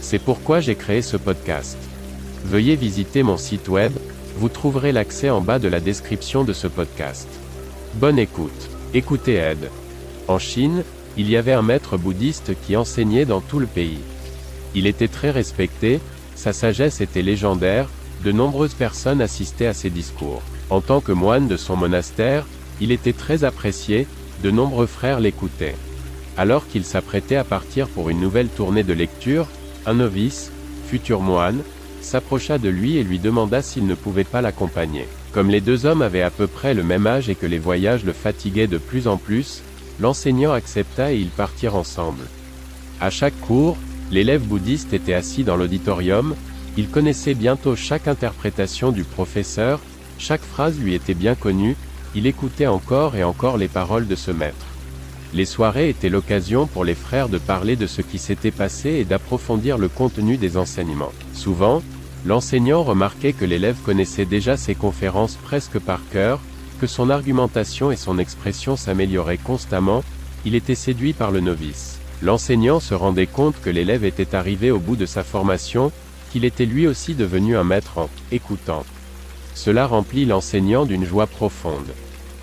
C'est pourquoi j'ai créé ce podcast. Veuillez visiter mon site web, vous trouverez l'accès en bas de la description de ce podcast. Bonne écoute. Écoutez Ed. En Chine, il y avait un maître bouddhiste qui enseignait dans tout le pays. Il était très respecté, sa sagesse était légendaire, de nombreuses personnes assistaient à ses discours. En tant que moine de son monastère, il était très apprécié, de nombreux frères l'écoutaient. Alors qu'il s'apprêtait à partir pour une nouvelle tournée de lecture, un novice, futur moine, s'approcha de lui et lui demanda s'il ne pouvait pas l'accompagner. Comme les deux hommes avaient à peu près le même âge et que les voyages le fatiguaient de plus en plus, l'enseignant accepta et ils partirent ensemble. À chaque cours, l'élève bouddhiste était assis dans l'auditorium, il connaissait bientôt chaque interprétation du professeur, chaque phrase lui était bien connue, il écoutait encore et encore les paroles de ce maître. Les soirées étaient l'occasion pour les frères de parler de ce qui s'était passé et d'approfondir le contenu des enseignements. Souvent, l'enseignant remarquait que l'élève connaissait déjà ses conférences presque par cœur, que son argumentation et son expression s'amélioraient constamment, il était séduit par le novice. L'enseignant se rendait compte que l'élève était arrivé au bout de sa formation, qu'il était lui aussi devenu un maître en écoutant. Cela remplit l'enseignant d'une joie profonde.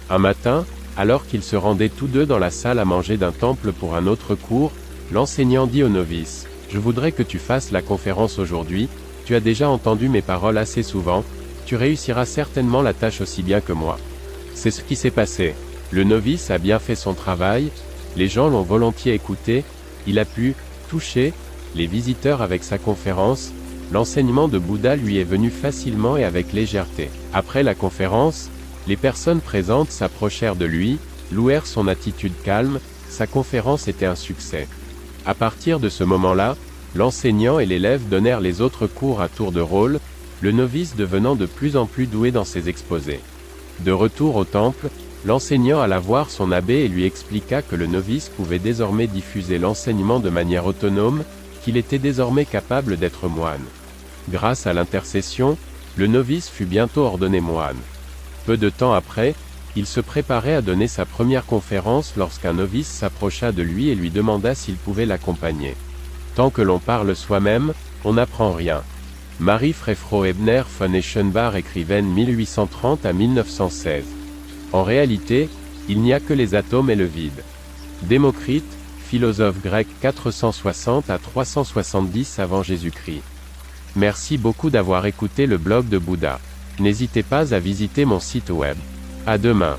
Un matin, alors qu'ils se rendaient tous deux dans la salle à manger d'un temple pour un autre cours, l'enseignant dit au novice, Je voudrais que tu fasses la conférence aujourd'hui, tu as déjà entendu mes paroles assez souvent, tu réussiras certainement la tâche aussi bien que moi. C'est ce qui s'est passé. Le novice a bien fait son travail, les gens l'ont volontiers écouté, il a pu toucher les visiteurs avec sa conférence, l'enseignement de Bouddha lui est venu facilement et avec légèreté. Après la conférence, les personnes présentes s'approchèrent de lui, louèrent son attitude calme, sa conférence était un succès. À partir de ce moment-là, l'enseignant et l'élève donnèrent les autres cours à tour de rôle, le novice devenant de plus en plus doué dans ses exposés. De retour au temple, l'enseignant alla voir son abbé et lui expliqua que le novice pouvait désormais diffuser l'enseignement de manière autonome, qu'il était désormais capable d'être moine. Grâce à l'intercession, le novice fut bientôt ordonné moine. Peu de temps après, il se préparait à donner sa première conférence lorsqu'un novice s'approcha de lui et lui demanda s'il pouvait l'accompagner. Tant que l'on parle soi-même, on n'apprend rien. Marie Frefro Ebner von Eschenbach écrivaine 1830 à 1916. En réalité, il n'y a que les atomes et le vide. Démocrite, philosophe grec 460 à 370 avant Jésus-Christ. Merci beaucoup d'avoir écouté le blog de Bouddha. N'hésitez pas à visiter mon site web. À demain.